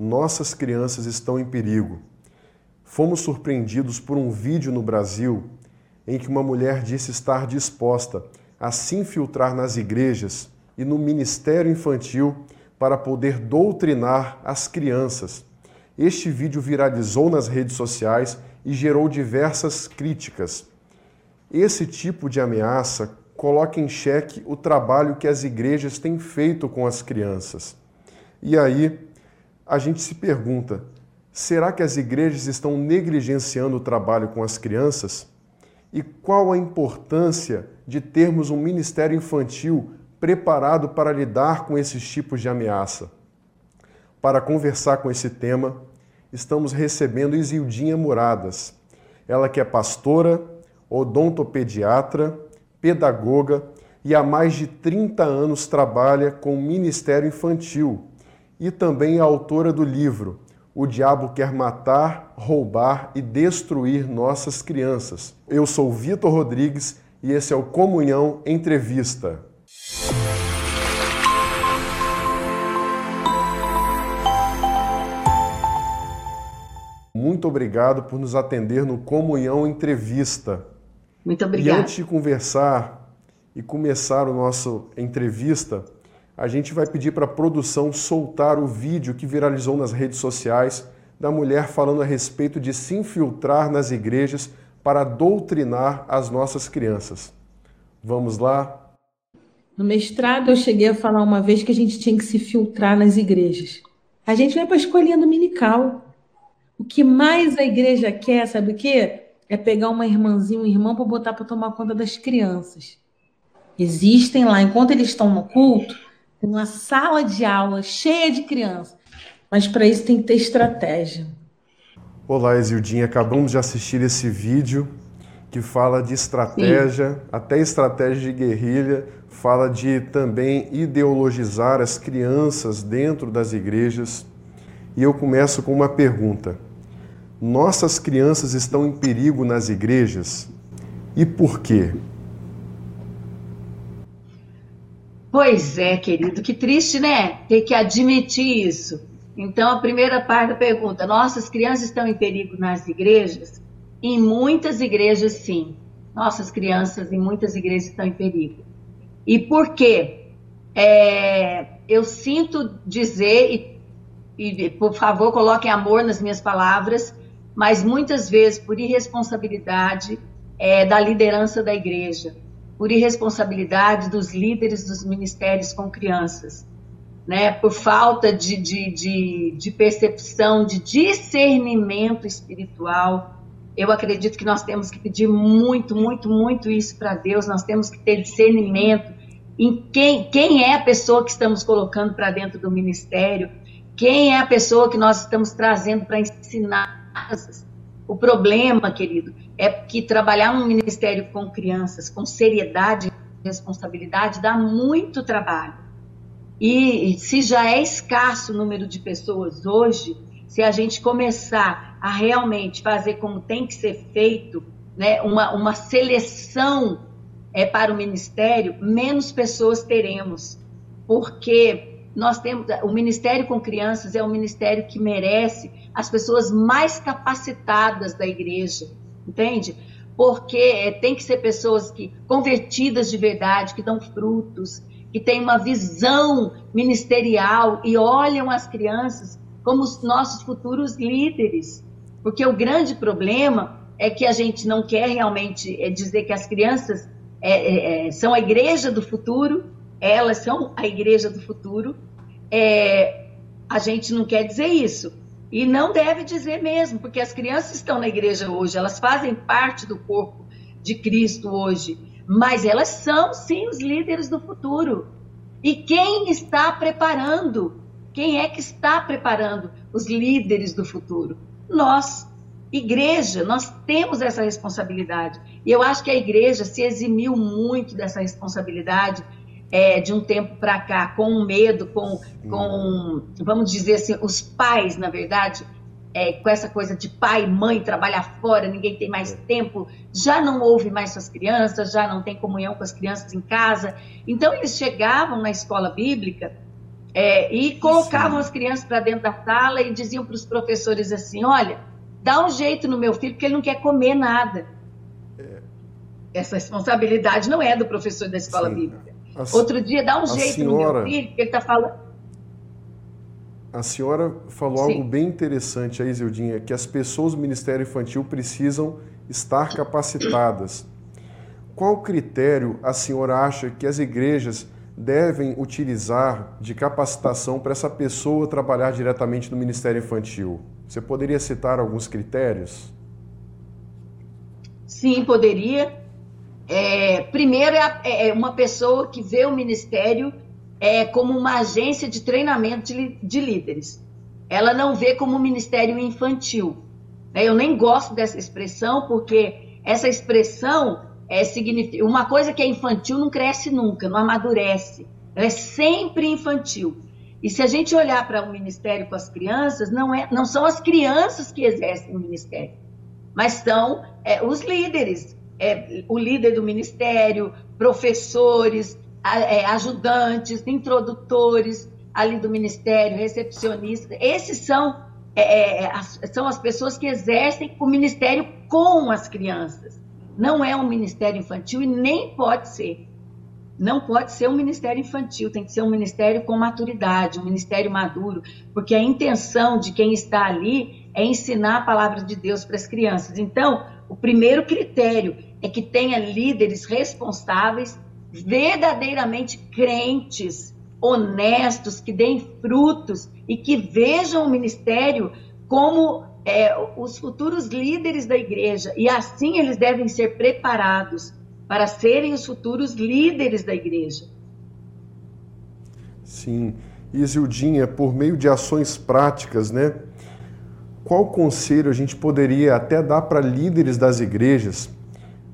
nossas crianças estão em perigo. Fomos surpreendidos por um vídeo no Brasil em que uma mulher disse estar disposta a se infiltrar nas igrejas e no ministério infantil para poder doutrinar as crianças. Este vídeo viralizou nas redes sociais e gerou diversas críticas. Esse tipo de ameaça coloca em xeque o trabalho que as igrejas têm feito com as crianças. E aí, a gente se pergunta: será que as igrejas estão negligenciando o trabalho com as crianças? E qual a importância de termos um ministério infantil preparado para lidar com esses tipos de ameaça? Para conversar com esse tema, estamos recebendo Isildinha Muradas. Ela que é pastora, odontopediatra, pedagoga e há mais de 30 anos trabalha com o Ministério Infantil e também é autora do livro O Diabo Quer Matar, Roubar e Destruir Nossas Crianças. Eu sou Vitor Rodrigues e esse é o Comunhão Entrevista. Muito obrigado por nos atender no Comunhão Entrevista. Muito obrigado. E antes de conversar e começar o nosso entrevista, a gente vai pedir para a produção soltar o vídeo que viralizou nas redes sociais da mulher falando a respeito de se infiltrar nas igrejas para doutrinar as nossas crianças. Vamos lá? No mestrado, eu cheguei a falar uma vez que a gente tinha que se filtrar nas igrejas. A gente vai para a escolinha dominical. O que mais a igreja quer, sabe o quê? É pegar uma irmãzinha, um irmão para botar para tomar conta das crianças. Existem lá, enquanto eles estão no culto, uma sala de aula cheia de crianças. Mas para isso tem que ter estratégia. Olá, Exildinha. Acabamos de assistir esse vídeo que fala de estratégia, Sim. até estratégia de guerrilha, fala de também ideologizar as crianças dentro das igrejas. E eu começo com uma pergunta: Nossas crianças estão em perigo nas igrejas? E por quê? Pois é, querido, que triste, né? Ter que admitir isso. Então, a primeira parte da pergunta: nossas crianças estão em perigo nas igrejas? Em muitas igrejas, sim. Nossas crianças em muitas igrejas estão em perigo. E por quê? É, eu sinto dizer, e, e por favor coloquem amor nas minhas palavras, mas muitas vezes por irresponsabilidade é, da liderança da igreja, por irresponsabilidade dos líderes dos ministérios com crianças, né, por falta de, de, de, de percepção, de discernimento espiritual, eu acredito que nós temos que pedir muito, muito, muito isso para Deus. Nós temos que ter discernimento em quem, quem é a pessoa que estamos colocando para dentro do ministério, quem é a pessoa que nós estamos trazendo para ensinar. O problema, querido, é que trabalhar num ministério com crianças, com seriedade e responsabilidade, dá muito trabalho. E se já é escasso o número de pessoas hoje, se a gente começar a realmente fazer como tem que ser feito, né, uma, uma seleção é, para o ministério, menos pessoas teremos. Porque nós temos. O Ministério com Crianças é um ministério que merece as pessoas mais capacitadas da igreja, entende? Porque é, tem que ser pessoas que convertidas de verdade, que dão frutos, que têm uma visão ministerial e olham as crianças como os nossos futuros líderes. Porque o grande problema é que a gente não quer realmente é, dizer que as crianças é, é, é, são a igreja do futuro, elas são a igreja do futuro. É, a gente não quer dizer isso. E não deve dizer mesmo, porque as crianças estão na igreja hoje, elas fazem parte do corpo de Cristo hoje, mas elas são sim os líderes do futuro. E quem está preparando quem é que está preparando os líderes do futuro? Nós, igreja, nós temos essa responsabilidade. E eu acho que a igreja se eximiu muito dessa responsabilidade é, de um tempo para cá, com medo, com, com, vamos dizer assim, os pais, na verdade, é, com essa coisa de pai, mãe, trabalhar fora, ninguém tem mais tempo, já não ouve mais suas crianças, já não tem comunhão com as crianças em casa. Então, eles chegavam na escola bíblica É, e colocavam Sim. as crianças para dentro da sala e diziam para os professores assim: olha, dá um jeito no meu filho, porque ele não quer comer nada. É. Essa responsabilidade não é do professor da escola Sim. bíblica. A, Outro dia, dá um jeito senhora, no meu filho, porque ele está falando. A senhora falou Sim. algo bem interessante aí, Zildinha, que as pessoas do Ministério Infantil precisam estar capacitadas. Qual critério a senhora acha que as igrejas devem utilizar de capacitação para essa pessoa trabalhar diretamente no Ministério Infantil? Você poderia citar alguns critérios? Sim, poderia. É, primeiro, é, é, é uma pessoa que vê o ministério é, como uma agência de treinamento de, de líderes. Ela não vê como um ministério infantil. Né? Eu nem gosto dessa expressão, porque essa expressão é, significa. Uma coisa que é infantil não cresce nunca, não amadurece. Ela é sempre infantil. E se a gente olhar para o um ministério com as crianças, não, é, não são as crianças que exercem o ministério, mas são é, os líderes. É, o líder do ministério, professores, é, ajudantes, introdutores ali do ministério, recepcionistas. Esses são, é, é, é, as, são as pessoas que exercem o ministério com as crianças. Não é um ministério infantil e nem pode ser. Não pode ser um ministério infantil, tem que ser um ministério com maturidade, um ministério maduro, porque a intenção de quem está ali é ensinar a palavra de Deus para as crianças. Então, o primeiro critério é que tenha líderes responsáveis verdadeiramente crentes, honestos, que deem frutos e que vejam o ministério como é, os futuros líderes da igreja. E assim eles devem ser preparados para serem os futuros líderes da igreja. Sim. Isildinha, por meio de ações práticas, né? Qual conselho a gente poderia até dar para líderes das igrejas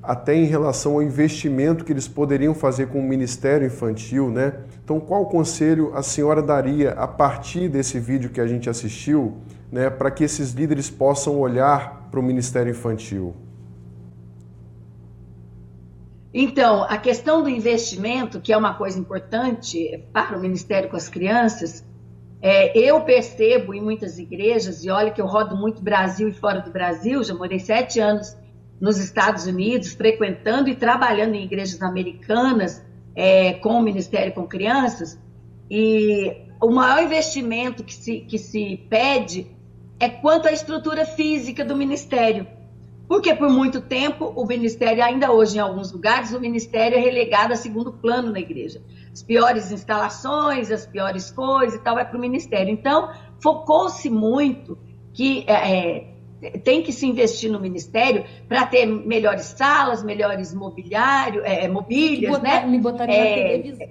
até em relação ao investimento que eles poderiam fazer com o Ministério Infantil, né? Então, qual conselho a senhora daria a partir desse vídeo que a gente assistiu, né, para que esses líderes possam olhar para o Ministério Infantil? Então, a questão do investimento, que é uma coisa importante para o Ministério com as Crianças, é, eu percebo em muitas igrejas, e olha que eu rodo muito Brasil e fora do Brasil, já morei sete anos nos Estados Unidos, frequentando e trabalhando em igrejas americanas é, com o Ministério com Crianças, e o maior investimento que se, que se pede é quanto à estrutura física do Ministério. Porque por muito tempo o Ministério, ainda hoje em alguns lugares, o Ministério é relegado a segundo plano na igreja. As piores instalações, as piores coisas e tal, vai para o Ministério. Então, focou-se muito que é, é tem que se investir no ministério para ter melhores salas, melhores mobiliário, é, é mobílias, botar, né? Me botaria é, televisão.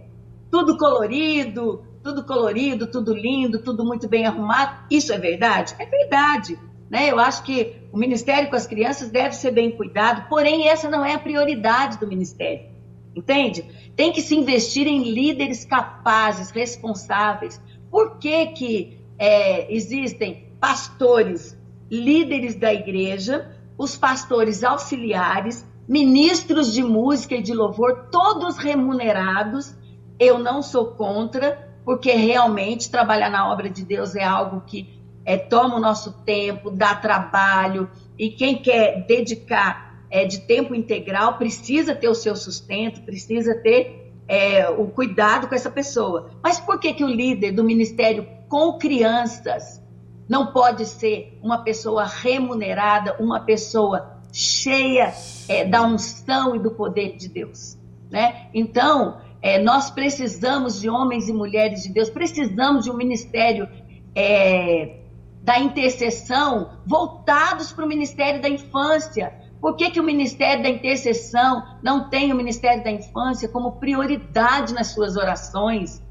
Tudo colorido, tudo colorido, tudo lindo, tudo muito bem arrumado. Isso é verdade? É verdade. Né? Eu acho que o Ministério com as crianças deve ser bem cuidado, porém essa não é a prioridade do Ministério. Entende? Tem que se investir em líderes capazes, responsáveis. Por que, que é, existem pastores líderes da igreja, os pastores auxiliares, ministros de música e de louvor, todos remunerados. Eu não sou contra, porque realmente trabalhar na obra de Deus é algo que é, toma o nosso tempo, dá trabalho, e quem quer dedicar é, de tempo integral precisa ter o seu sustento, precisa ter é, o cuidado com essa pessoa. Mas por que, que o líder do ministério com crianças não pode ser uma pessoa remunerada, uma pessoa cheia é, da unção e do poder de Deus. Né? Então, é, nós precisamos de homens e mulheres de Deus, precisamos de um ministério é, da intercessão voltados para o ministério da infância. Por que, que o ministério da intercessão não tem o ministério da infância como prioridade nas suas orações?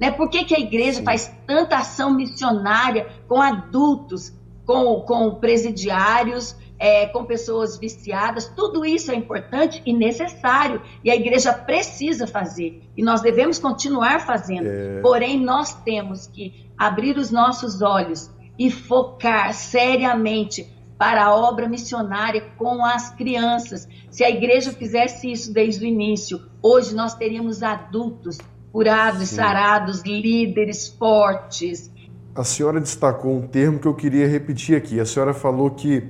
Né? Por que, que a igreja faz tanta ação missionária com adultos, com, com presidiários, é, com pessoas viciadas? Tudo isso é importante e necessário. E a igreja precisa fazer. E nós devemos continuar fazendo. É... Porém, nós temos que abrir os nossos olhos e focar seriamente para a obra missionária com as crianças. Se a igreja fizesse isso desde o início, hoje nós teríamos adultos curados, Sim. sarados, líderes fortes. A senhora destacou um termo que eu queria repetir aqui. A senhora falou que,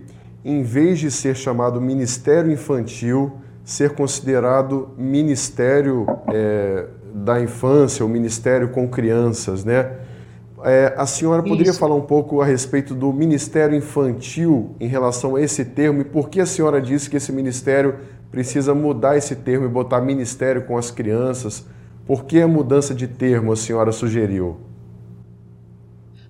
em vez de ser chamado ministério infantil, ser considerado ministério é, da infância, ou ministério com crianças, né? É, a senhora poderia Isso. falar um pouco a respeito do ministério infantil em relação a esse termo e por que a senhora disse que esse ministério precisa mudar esse termo e botar ministério com as crianças? Por que a mudança de termo a senhora sugeriu?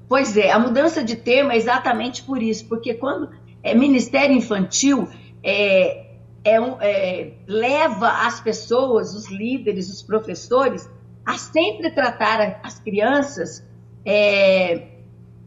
Pois é, a mudança de termo é exatamente por isso, porque quando é ministério infantil, é, é, um, é, leva as pessoas, os líderes, os professores, a sempre tratar as crianças é,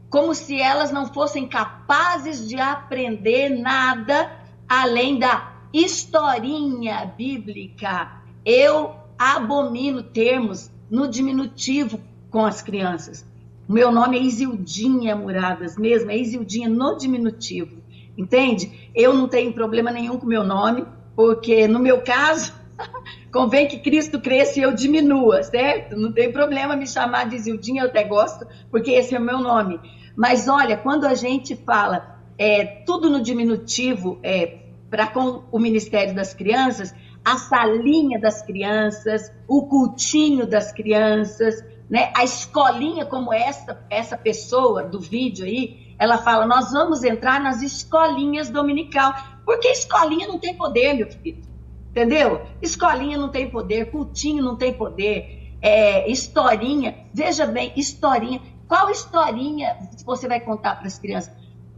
como se elas não fossem capazes de aprender nada além da historinha bíblica. Eu abomino termos no diminutivo com as crianças. Meu nome é Isildinha Muradas mesmo, é Isildinha no diminutivo, entende? Eu não tenho problema nenhum com meu nome, porque no meu caso, convém que Cristo cresça e eu diminua, certo? Não tem problema me chamar de Isildinha, eu até gosto, porque esse é o meu nome. Mas olha, quando a gente fala é, tudo no diminutivo, é, para com o Ministério das Crianças, a salinha das crianças, o cultinho das crianças, né? A escolinha como essa essa pessoa do vídeo aí, ela fala: "Nós vamos entrar nas escolinhas dominical". Porque escolinha não tem poder, meu filho. Entendeu? Escolinha não tem poder, cultinho não tem poder, é, historinha. Veja bem, historinha. Qual historinha você vai contar para as crianças?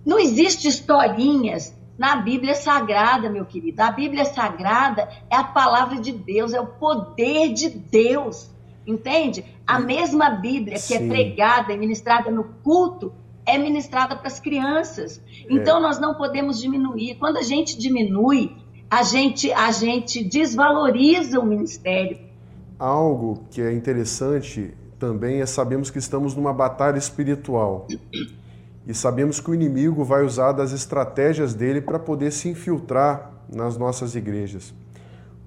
Não existe historinhas na Bíblia Sagrada, meu querido. A Bíblia Sagrada é a palavra de Deus, é o poder de Deus. Entende? A mesma Bíblia que é Sim. é pregada e ministrada no culto é ministrada para as crianças. Então é. nós não podemos diminuir. Quando a gente diminui, a gente a gente desvaloriza o ministério. Algo que é interessante também é sabemos que estamos numa batalha espiritual. E sabemos que o inimigo vai usar das estratégias dele para poder se infiltrar nas nossas igrejas.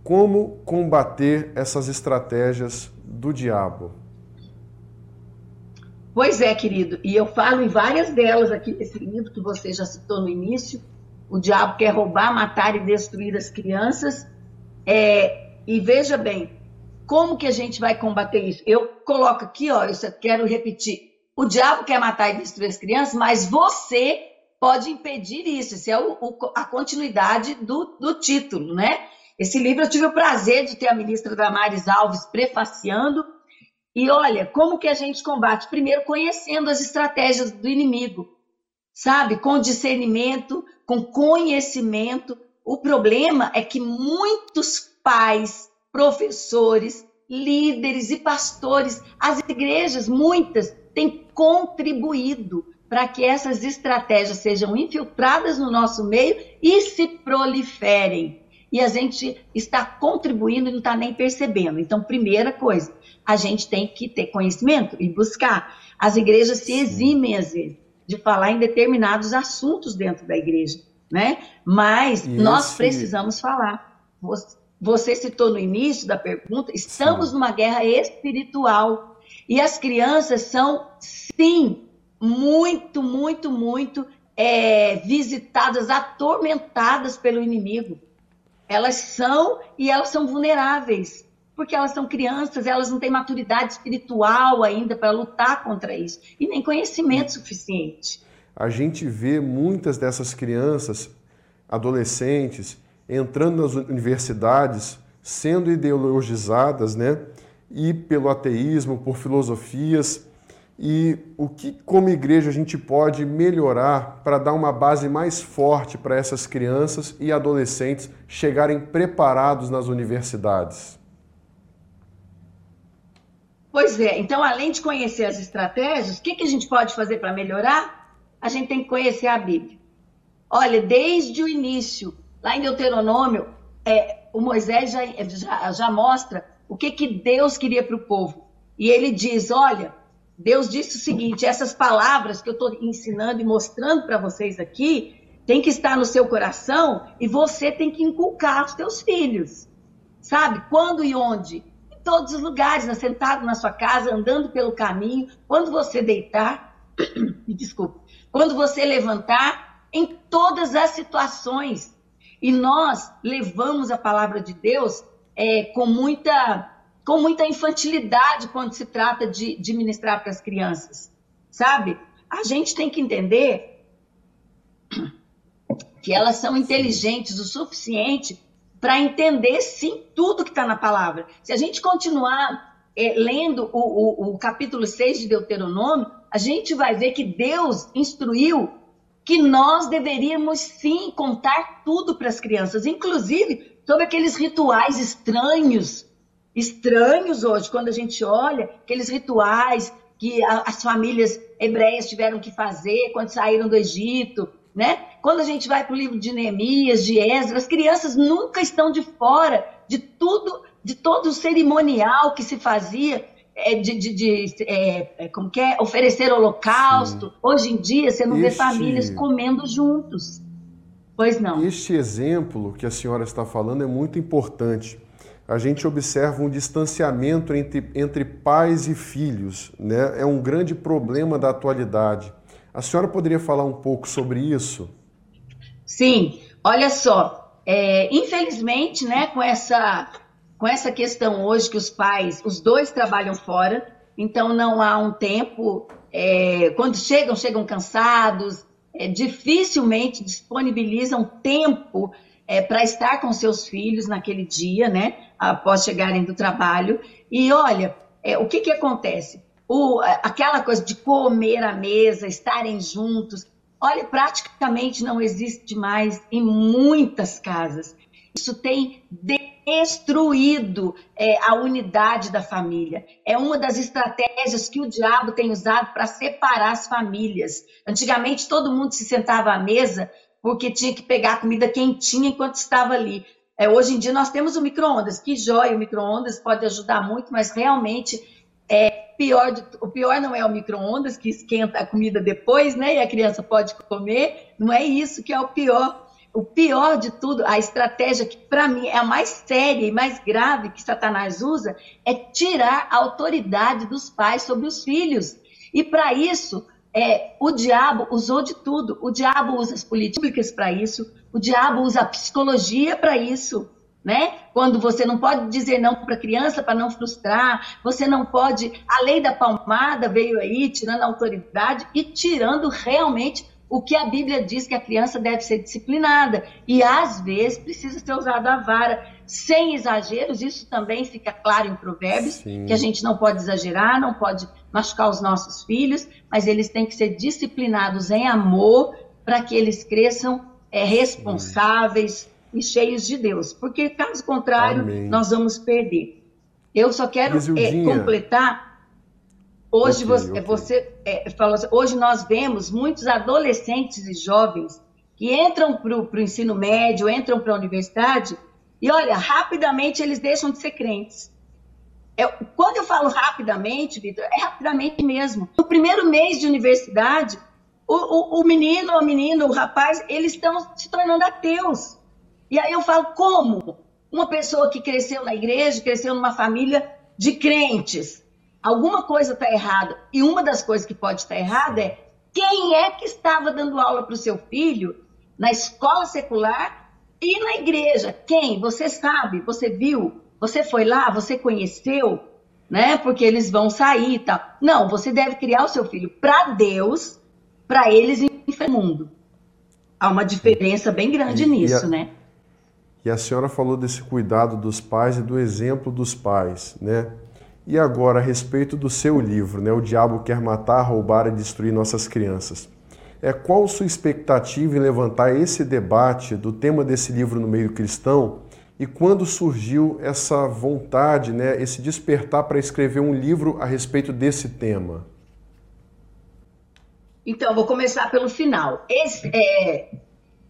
Como combater essas estratégias do diabo? Pois é, querido, e eu falo em várias delas aqui nesse livro que você já citou no início. O diabo quer roubar, matar e destruir as crianças. É, e veja bem, como que a gente vai combater isso? Eu coloco aqui, ó, eu quero repetir o diabo quer matar e destruir as crianças, mas você pode impedir isso. Isso é o, o, a continuidade do, do título, né? Esse livro eu tive o prazer de ter a ministra Damares Alves prefaciando. E olha, como que a gente combate? Primeiro, conhecendo as estratégias do inimigo, sabe? Com discernimento, com conhecimento. O problema é que muitos pais, professores, líderes e pastores, as igrejas, muitas, têm contribuído para que essas estratégias sejam infiltradas no nosso meio e se proliferem. E a gente está contribuindo e não está nem percebendo. Então, primeira coisa, a gente tem que ter conhecimento e buscar. As igrejas se eximem, às vezes, de falar em determinados assuntos dentro da igreja, né? Mas e nós precisamos falar. Você citou no início da pergunta, estamos Sim. numa guerra espiritual. E as crianças são, sim, muito, muito, muito é, visitadas, atormentadas pelo inimigo. Elas são e elas são vulneráveis, porque elas são crianças, elas não têm maturidade espiritual ainda para lutar contra isso e nem conhecimento suficiente. A gente vê muitas dessas crianças, adolescentes, entrando nas universidades, sendo ideologizadas, né? E pelo ateísmo, por filosofias. E o que, como igreja, a gente pode melhorar para dar uma base mais forte para essas crianças e adolescentes chegarem preparados nas universidades? Pois é, então, além de conhecer as estratégias, o que, que a gente pode fazer para melhorar? A gente tem que conhecer a Bíblia. Olha, desde o início, lá em Deuteronômio, é, o Moisés já, já, já mostra o que, que Deus queria para o povo. E ele diz: olha, Deus disse o seguinte: essas palavras que eu estou ensinando e mostrando para vocês aqui tem que estar no seu coração e você tem que inculcar aos teus filhos. Sabe? Quando e onde? todos os lugares, sentado na sua casa, andando pelo caminho, quando você deitar, me desculpe, quando você levantar, em todas as situações. E nós levamos a palavra de Deus é, com, muita, com muita infantilidade quando se trata de, de ministrar para as crianças, sabe? A gente tem que entender que elas são inteligentes o suficiente para entender, sim, tudo que está na palavra. Se a gente continuar é, lendo o, o, o capítulo 6 de Deuteronômio, a gente vai ver que Deus instruiu que nós deveríamos sim contar tudo para as crianças, inclusive sobre aqueles rituais estranhos, estranhos hoje, quando a gente olha aqueles rituais que as famílias hebreias tiveram que fazer quando saíram do Egito, né? Quando a gente vai para o livro de Neemias, de Esdras, as crianças nunca estão de fora de tudo, de todo o cerimonial que se fazia é, de, de, de é, é, como que é? oferecer holocausto. Sim. Hoje em dia, você não vê famílias comendo juntos. Pois não. Este exemplo que a senhora está falando é muito importante. A gente observa um distanciamento entre, entre pais e filhos, né? É um grande problema da atualidade. A senhora poderia falar um pouco sobre isso? Sim, olha só, é, infelizmente, né, com essa com essa questão hoje que os pais, os dois trabalham fora, então não há um tempo. É, quando chegam, chegam cansados, é, dificilmente disponibilizam tempo é, para estar com seus filhos naquele dia, né? Após chegarem do trabalho. E olha, é, o que, que acontece? O, aquela coisa de comer à mesa, estarem juntos, olha, praticamente não existe mais em muitas casas. Isso tem destruído é, a unidade da família. É uma das estratégias que o diabo tem usado para separar as famílias. Antigamente, todo mundo se sentava à mesa porque tinha que pegar a comida quentinha enquanto estava ali. É, hoje em dia, nós temos o micro-ondas. Que joia, o micro-ondas pode ajudar muito, mas realmente é pior de, o pior não é o micro-ondas que esquenta a comida depois, né? E a criança pode comer. Não é isso que é o pior o pior de tudo, a estratégia que para mim é a mais séria e mais grave que Satanás usa é tirar a autoridade dos pais sobre os filhos. E para isso, é, o diabo usou de tudo. O diabo usa as políticas para isso, o diabo usa a psicologia para isso. Né? Quando você não pode dizer não para a criança para não frustrar, você não pode. A lei da palmada veio aí, tirando a autoridade e tirando realmente o que a Bíblia diz que a criança deve ser disciplinada. E às vezes precisa ser usada a vara, sem exageros. Isso também fica claro em Provérbios, Sim. que a gente não pode exagerar, não pode machucar os nossos filhos, mas eles têm que ser disciplinados em amor para que eles cresçam é, responsáveis e cheios de Deus. Porque, caso contrário, Amém. nós vamos perder. Eu só quero é, completar Hoje okay, você, okay. você é, falou assim, hoje nós vemos muitos adolescentes e jovens que entram para o ensino médio, entram para a universidade e olha, rapidamente eles deixam de ser crentes. É, quando eu falo rapidamente, Vitor, é rapidamente mesmo. No primeiro mês de universidade, o, o, o menino, a menina, o rapaz, eles estão se tornando ateus. E aí eu falo, como? Uma pessoa que cresceu na igreja, cresceu numa família de crentes, alguma coisa está errada. E uma das coisas que pode estar errada é quem é que estava dando aula para o seu filho na escola secular e na igreja. Quem? Você sabe, você viu, você foi lá, você conheceu, né? Porque eles vão sair e tal. Não, você deve criar o seu filho para Deus, para eles em o mundo. Há uma diferença bem grande e, nisso, e a, né? E a senhora falou desse cuidado dos pais e do exemplo dos pais, né? E agora, a respeito do seu livro, né? O Diabo Quer Matar, Roubar e Destruir Nossas Crianças. É, qual sua expectativa em levantar esse debate do tema desse livro no meio cristão e quando surgiu essa vontade, né, esse despertar para escrever um livro a respeito desse tema? Então, vou começar pelo final. Esse, é,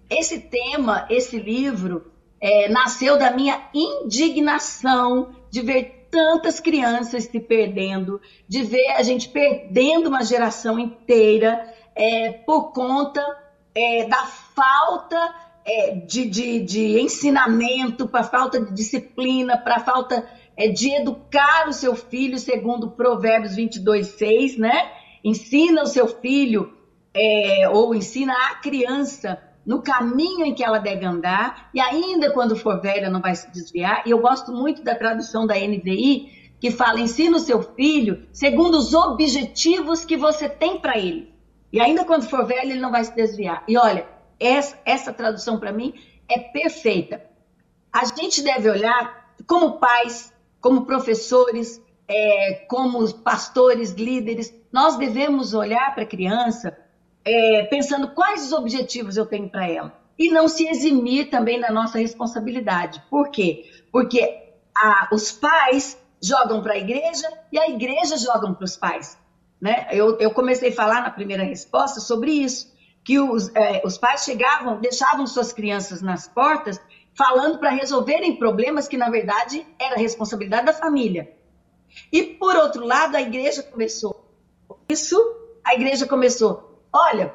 esse tema, esse livro, é, nasceu da minha indignação de ver tantas crianças se perdendo, de ver a gente perdendo uma geração inteira é, por conta é, da falta é, de, de, de, ensinamento, para falta de disciplina, para falta é de educar o seu filho, segundo Provérbios 22, 6, né? Ensina o seu filho, é, ou ensina a criança no caminho em que ela deve andar, e ainda quando for velha não vai se desviar. E eu gosto muito da tradução da NVI, que fala: ensina o seu filho segundo os objetivos que você tem para ele. E ainda quando for velho, ele não vai se desviar. E olha, essa, essa tradução para mim é perfeita. A gente deve olhar como pais, como professores, é, como pastores, líderes, nós devemos olhar para a criança é, pensando quais os objetivos eu tenho para ela. E não se eximir também da nossa responsabilidade. Por quê? Porque a, os pais jogam para a igreja e a igreja joga para os pais. Né? Eu, eu, comecei a falar na primeira resposta sobre isso, que os, é, os pais chegavam, deixavam suas crianças nas portas, falando para resolverem problemas que, na verdade, era responsabilidade da família. E, por outro lado, a igreja começou isso, a igreja começou olha,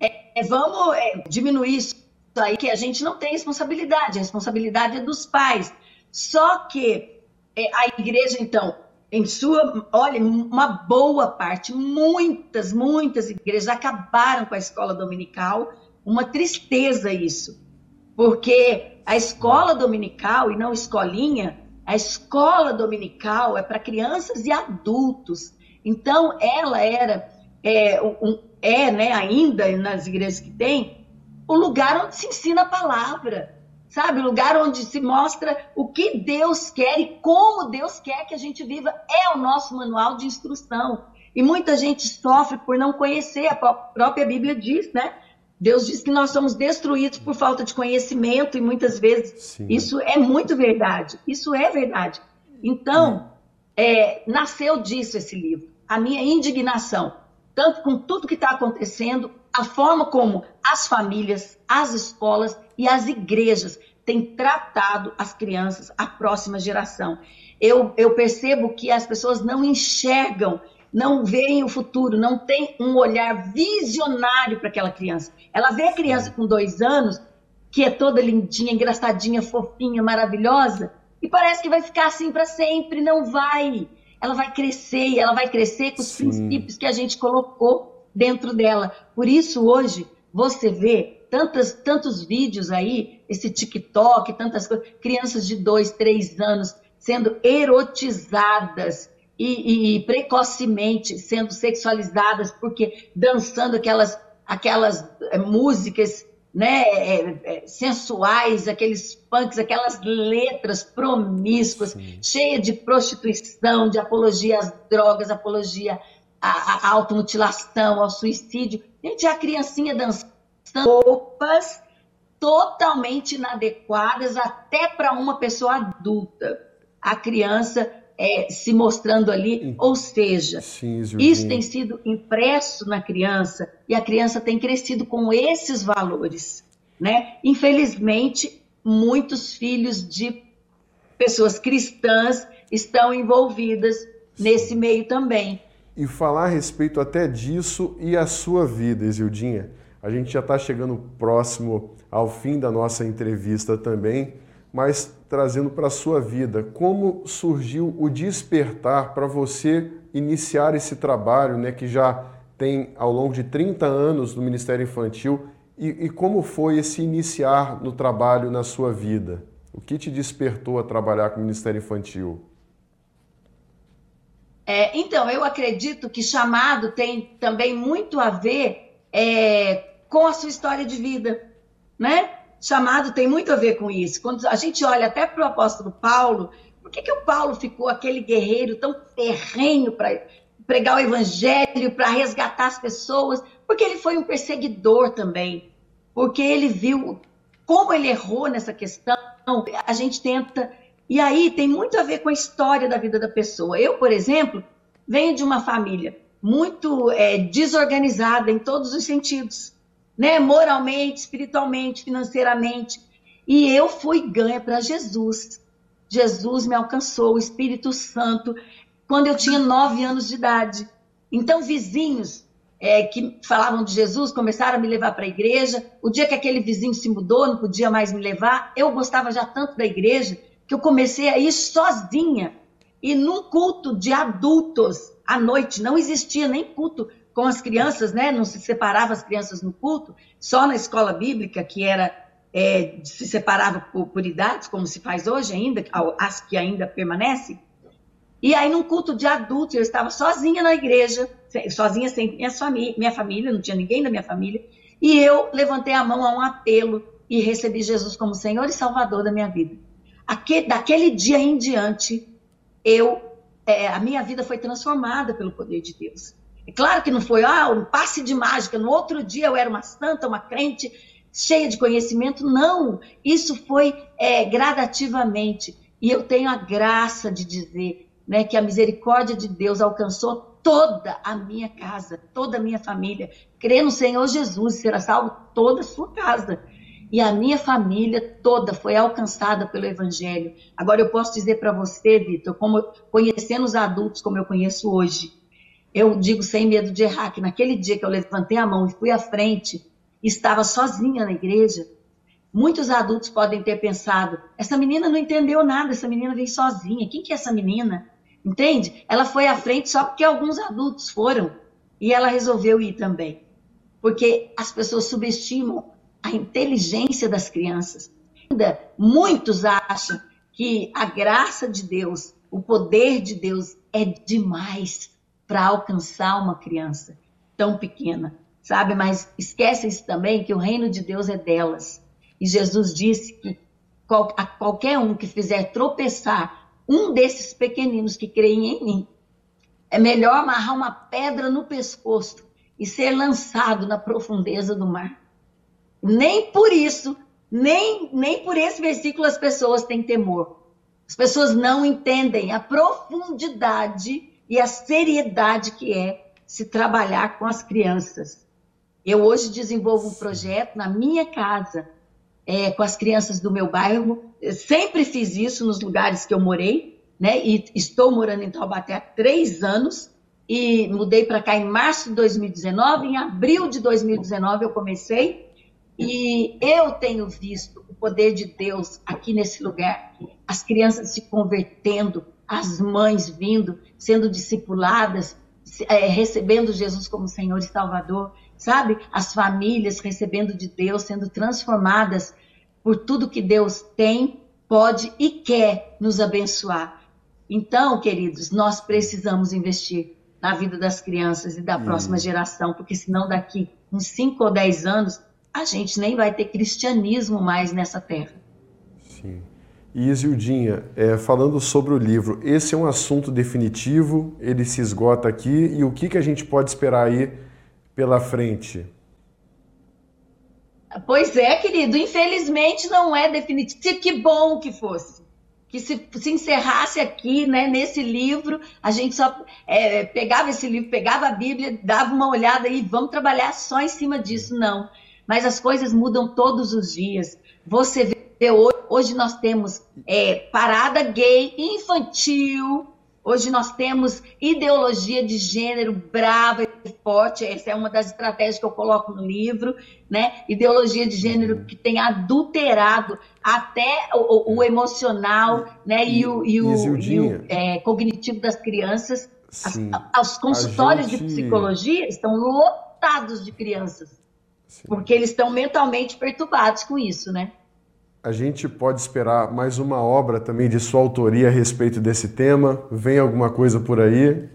é, é, vamos é, diminuir isso aí, que a gente não tem responsabilidade, a responsabilidade é dos pais. Só que é, a igreja, então, em sua, olha, uma boa parte, muitas, muitas igrejas acabaram com a escola dominical, uma tristeza isso, porque a escola dominical, e não escolinha, a escola dominical é para crianças e adultos. Então, ela era é, um, é, né, ainda nas igrejas que tem, o lugar onde se ensina a palavra, sabe? O lugar onde se mostra o que Deus quer e como Deus quer que a gente viva. É o nosso manual de instrução. E muita gente sofre por não conhecer, a própria Bíblia diz, né? Deus diz que nós somos destruídos por falta de conhecimento e muitas vezes Sim. isso é muito verdade. Isso é verdade. Então, é, nasceu disso esse livro. A minha indignação tanto com tudo que está acontecendo, a forma como as famílias, as escolas e as igrejas têm tratado as crianças, a próxima geração. Eu, eu percebo que as pessoas não enxergam, não veem o futuro, não tem um olhar visionário para aquela criança. Ela vê a criança com dois anos, que é toda lindinha, engraçadinha, fofinha, maravilhosa, e parece que vai ficar assim para sempre. Não vai ela vai crescer e ela vai crescer com os Sim. princípios que a gente colocou dentro dela. Por isso, hoje, você vê tantas, tantos vídeos aí, esse TikTok, tantas coisas, crianças de dois, três anos sendo erotizadas e, e, e precocemente sendo sexualizadas, porque dançando aquelas, aquelas é, músicas né, é, é, sensuais, aqueles punks, aquelas letras promíscuas, cheias de prostituição, de apologia às drogas, apologia à, à automutilação, ao suicídio. Gente, a criancinha dançando roupas totalmente inadequadas até para uma pessoa adulta. A criança é, se mostrando ali. Ou seja, Sim, isso tem sido impresso na criança e a criança tem crescido com esses valores. Né? Infelizmente, muitos filhos de pessoas cristãs estão envolvidas nesse meio também. E falar a respeito até disso e a sua vida, Isildinha. A gente já está chegando próximo ao fim da nossa entrevista também mas trazendo para a sua vida. Como surgiu o despertar para você iniciar esse trabalho, né, que já tem ao longo de 30 anos no Ministério Infantil, e, e como foi esse iniciar no trabalho na sua vida? O que te despertou a trabalhar com o Ministério Infantil? É, então, eu acredito que chamado tem também muito a ver é, com a sua história de vida, né? Chamado tem muito a ver com isso. Quando a gente olha até para o apóstolo Paulo, por que, que o Paulo ficou aquele guerreiro tão terreno para pregar o evangelho, para resgatar as pessoas? Porque ele foi um perseguidor também. Porque ele viu como ele errou nessa questão. A gente tenta. E aí tem muito a ver com a história da vida da pessoa. Eu, por exemplo, venho de uma família muito é, desorganizada em todos os sentidos né? Moralmente, espiritualmente, financeiramente. E eu fui ganha para Jesus. Jesus me alcançou, o Espírito Santo, quando eu tinha nove anos de idade. Então, vizinhos é, que falavam de Jesus começaram a me levar para a igreja. O dia que aquele vizinho se mudou, não podia mais me levar, eu gostava já tanto da igreja que eu comecei a ir sozinha. E num culto de adultos à noite, não existia nem culto com as crianças, né? Não se separava as crianças no culto, só na escola bíblica, que era é, se separava por, por idades, como se faz hoje ainda, as que ainda permanecem. E aí, num culto de adultos, eu estava sozinha na igreja, sozinha sem minha família, minha família, não tinha ninguém da minha família, e eu levantei a mão a um apelo e recebi Jesus como Senhor e Salvador da minha vida. Aquele, daquele dia em diante, eu, é, a minha vida foi transformada pelo poder de Deus. Claro que não foi ah, um passe de mágica. No outro dia eu era uma santa, uma crente cheia de conhecimento. Não, isso foi é, gradativamente. E eu tenho a graça de dizer né, que a misericórdia de Deus alcançou toda a minha casa, toda a minha família. Crê no Senhor Jesus, será salvo toda a sua casa. E a minha família toda foi alcançada pelo Evangelho. Agora eu posso dizer para você, Vitor, como conhecendo os adultos como eu conheço hoje, eu digo sem medo de errar, que naquele dia que eu levantei a mão e fui à frente, estava sozinha na igreja, muitos adultos podem ter pensado: essa menina não entendeu nada, essa menina veio sozinha, quem que é essa menina? Entende? Ela foi à frente só porque alguns adultos foram e ela resolveu ir também. Porque as pessoas subestimam a inteligência das crianças. Ainda muitos acham que a graça de Deus, o poder de Deus é demais para alcançar uma criança tão pequena, sabe? Mas esquecem-se também que o reino de Deus é delas. E Jesus disse que a qualquer um que fizer tropeçar um desses pequeninos que creem em mim, é melhor amarrar uma pedra no pescoço e ser lançado na profundeza do mar. Nem por isso, nem, nem por esse versículo as pessoas têm temor. As pessoas não entendem a profundidade e a seriedade que é se trabalhar com as crianças. Eu hoje desenvolvo um projeto na minha casa é, com as crianças do meu bairro. Eu sempre fiz isso nos lugares que eu morei, né? E estou morando em Taubaté há três anos e mudei para cá em março de 2019. Em abril de 2019 eu comecei e eu tenho visto o poder de Deus aqui nesse lugar, as crianças se convertendo, as mães vindo, sendo discipuladas, é, recebendo Jesus como Senhor e Salvador, sabe? As famílias recebendo de Deus, sendo transformadas por tudo que Deus tem, pode e quer nos abençoar. Então, queridos, nós precisamos investir na vida das crianças e da hum. próxima geração, porque senão daqui uns 5 ou 10 anos a gente nem vai ter cristianismo mais nessa terra. Sim. E Isildinha, é, falando sobre o livro, esse é um assunto definitivo, ele se esgota aqui, e o que, que a gente pode esperar aí pela frente? Pois é, querido, infelizmente não é definitivo. Que bom que fosse. Que se, se encerrasse aqui, né, nesse livro, a gente só é, pegava esse livro, pegava a Bíblia, dava uma olhada e vamos trabalhar só em cima disso. Não. Mas as coisas mudam todos os dias. Você vê Hoje, nós temos é, parada gay infantil, hoje nós temos ideologia de gênero brava e forte, essa é uma das estratégias que eu coloco no livro, né? Ideologia de gênero que tem adulterado até o, o emocional, né? E, e o, e o, e o é, cognitivo das crianças. As, os consultórios gente... de psicologia estão lotados de crianças, Sim. porque eles estão mentalmente perturbados com isso, né? A gente pode esperar mais uma obra também de sua autoria a respeito desse tema? Vem alguma coisa por aí?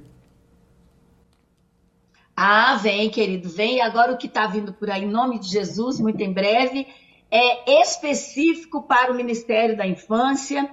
Ah, vem, querido, vem. Agora o que está vindo por aí, em nome de Jesus, muito em breve, é específico para o Ministério da Infância,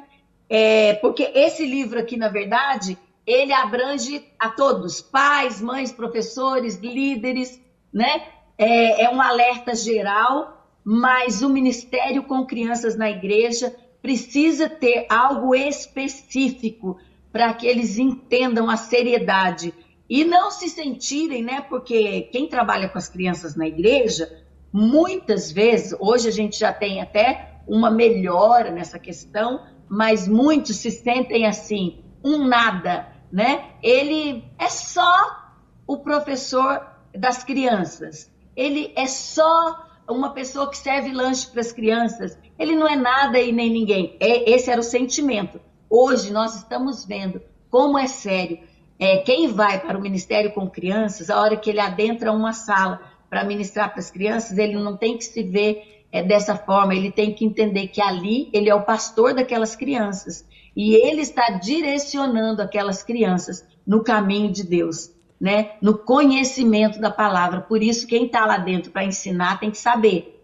é, porque esse livro aqui, na verdade, ele abrange a todos, pais, mães, professores, líderes, né? É, é um alerta geral mas o ministério com crianças na igreja precisa ter algo específico para que eles entendam a seriedade e não se sentirem, né? Porque quem trabalha com as crianças na igreja, muitas vezes, hoje a gente já tem até uma melhora nessa questão, mas muitos se sentem assim, um nada, né? Ele é só o professor das crianças, ele é só uma pessoa que serve lanche para as crianças. Ele não é nada e nem ninguém. É, esse era o sentimento. Hoje nós estamos vendo como é sério. É, quem vai para o ministério com crianças, a hora que ele adentra uma sala para ministrar para as crianças, ele não tem que se ver é, dessa forma, ele tem que entender que ali ele é o pastor daquelas crianças e ele está direcionando aquelas crianças no caminho de Deus, né? No conhecimento da palavra. Por isso, quem está lá dentro para ensinar tem que saber.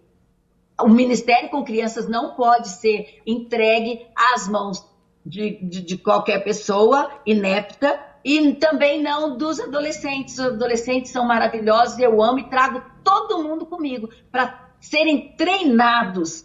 O ministério com crianças não pode ser entregue às mãos de, de, de qualquer pessoa inepta e também não dos adolescentes. Os adolescentes são maravilhosos, eu amo e trago todo mundo comigo para serem treinados,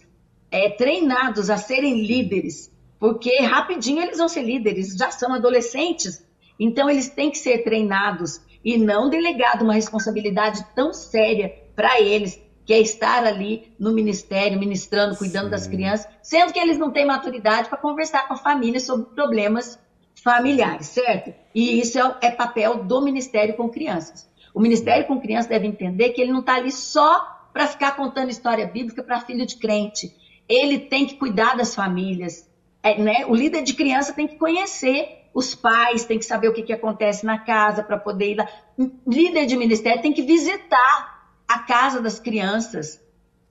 é, treinados a serem líderes porque rapidinho eles vão ser líderes, já são adolescentes, então eles têm que ser treinados e não delegado uma responsabilidade tão séria para eles, que é estar ali no ministério, ministrando, cuidando Sim. das crianças, sendo que eles não têm maturidade para conversar com a família sobre problemas familiares, certo? E isso é, é papel do ministério com crianças. O ministério com crianças deve entender que ele não está ali só para ficar contando história bíblica para filho de crente. Ele tem que cuidar das famílias, é, né, o líder de criança tem que conhecer os pais, tem que saber o que, que acontece na casa para poder ir lá. O líder de ministério tem que visitar a casa das crianças,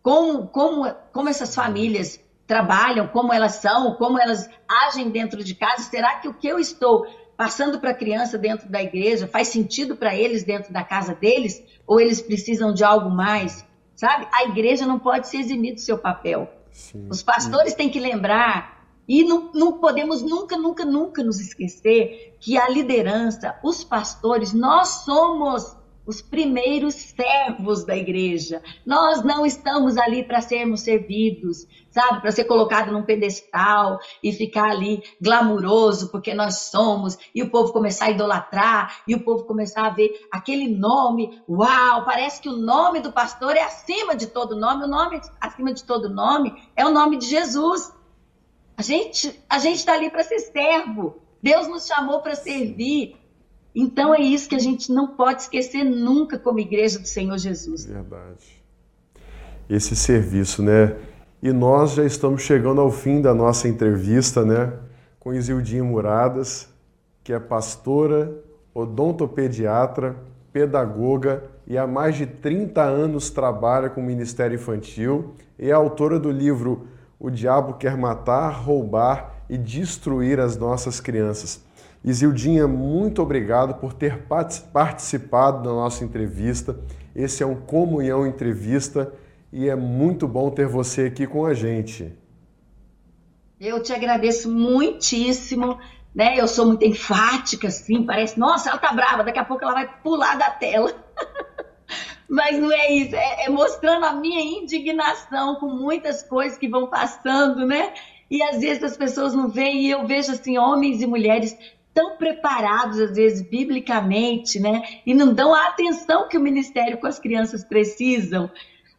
como, como, como essas famílias trabalham, como elas são, como elas agem dentro de casa. Será que o que eu estou passando para a criança dentro da igreja faz sentido para eles dentro da casa deles? Ou eles precisam de algo mais? Sabe? A igreja não pode se eximir do seu papel. Sim, Os pastores sim. têm que lembrar e não, não, podemos nunca, nunca, nunca nos esquecer que a liderança, os pastores, nós somos os primeiros servos da igreja. Nós não estamos ali para sermos servidos, sabe? Para ser colocado num pedestal e ficar ali glamuroso porque nós somos, e o povo começar a idolatrar, e o povo começar a ver aquele nome. Uau, parece que o nome do pastor é acima de todo nome. O nome acima de todo nome é o nome de Jesus. A gente a gente está ali para ser servo. Deus nos chamou para servir. Então é isso que a gente não pode esquecer nunca como igreja do Senhor Jesus. Verdade. Esse serviço, né? E nós já estamos chegando ao fim da nossa entrevista, né? Com Isildinha Muradas, que é pastora, odontopediatra, pedagoga e há mais de 30 anos trabalha com o Ministério Infantil e é autora do livro o diabo quer matar, roubar e destruir as nossas crianças. Isildinha, muito obrigado por ter participado da nossa entrevista. Esse é um Comunhão Entrevista e é muito bom ter você aqui com a gente. Eu te agradeço muitíssimo, né? Eu sou muito enfática, assim, parece, nossa, ela tá brava, daqui a pouco ela vai pular da tela. Mas não é isso, é, é, mostrando a minha indignação com muitas coisas que vão passando, né? E às vezes as pessoas não veem, e eu vejo assim, homens e mulheres tão preparados, às vezes, biblicamente, né? E não dão a atenção que o ministério com as crianças precisam.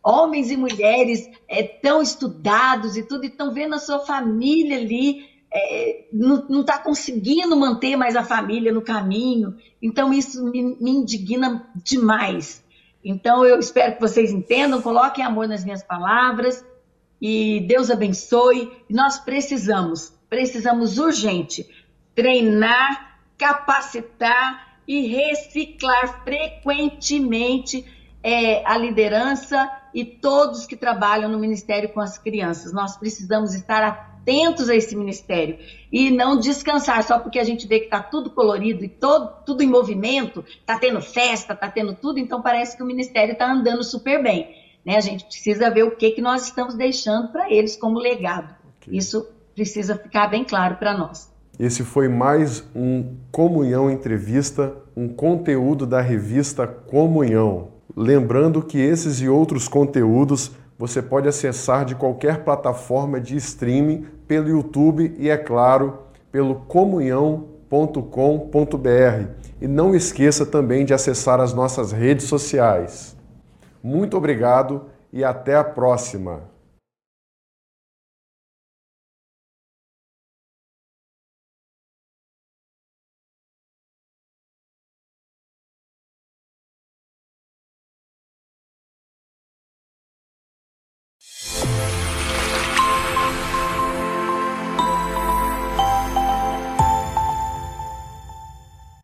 Homens e mulheres é, tão estudados e tudo, e estão vendo a sua família ali, é, não está conseguindo manter mais a família no caminho. Então, isso me, me indigna demais. Então, eu espero que vocês entendam, coloquem amor nas minhas palavras e Deus abençoe. Nós precisamos, precisamos urgente treinar, capacitar e reciclar frequentemente é, a liderança e todos que trabalham no ministério com as crianças. Nós precisamos estar atentos a esse ministério e não descansar só porque a gente vê que está tudo colorido e todo, tudo em movimento, está tendo festa, está tendo tudo, então parece que o ministério está andando super bem. Né? A gente precisa ver o que, que nós estamos deixando para eles como legado. Okay. Isso precisa ficar bem claro para nós. Esse foi mais um Comunhão Entrevista, um conteúdo da revista Comunhão. Lembrando que esses e outros conteúdos você pode acessar de qualquer plataforma de streaming pelo YouTube e, é claro, pelo comunhão.com.br. E não esqueça também de acessar as nossas redes sociais. Muito obrigado e até a próxima!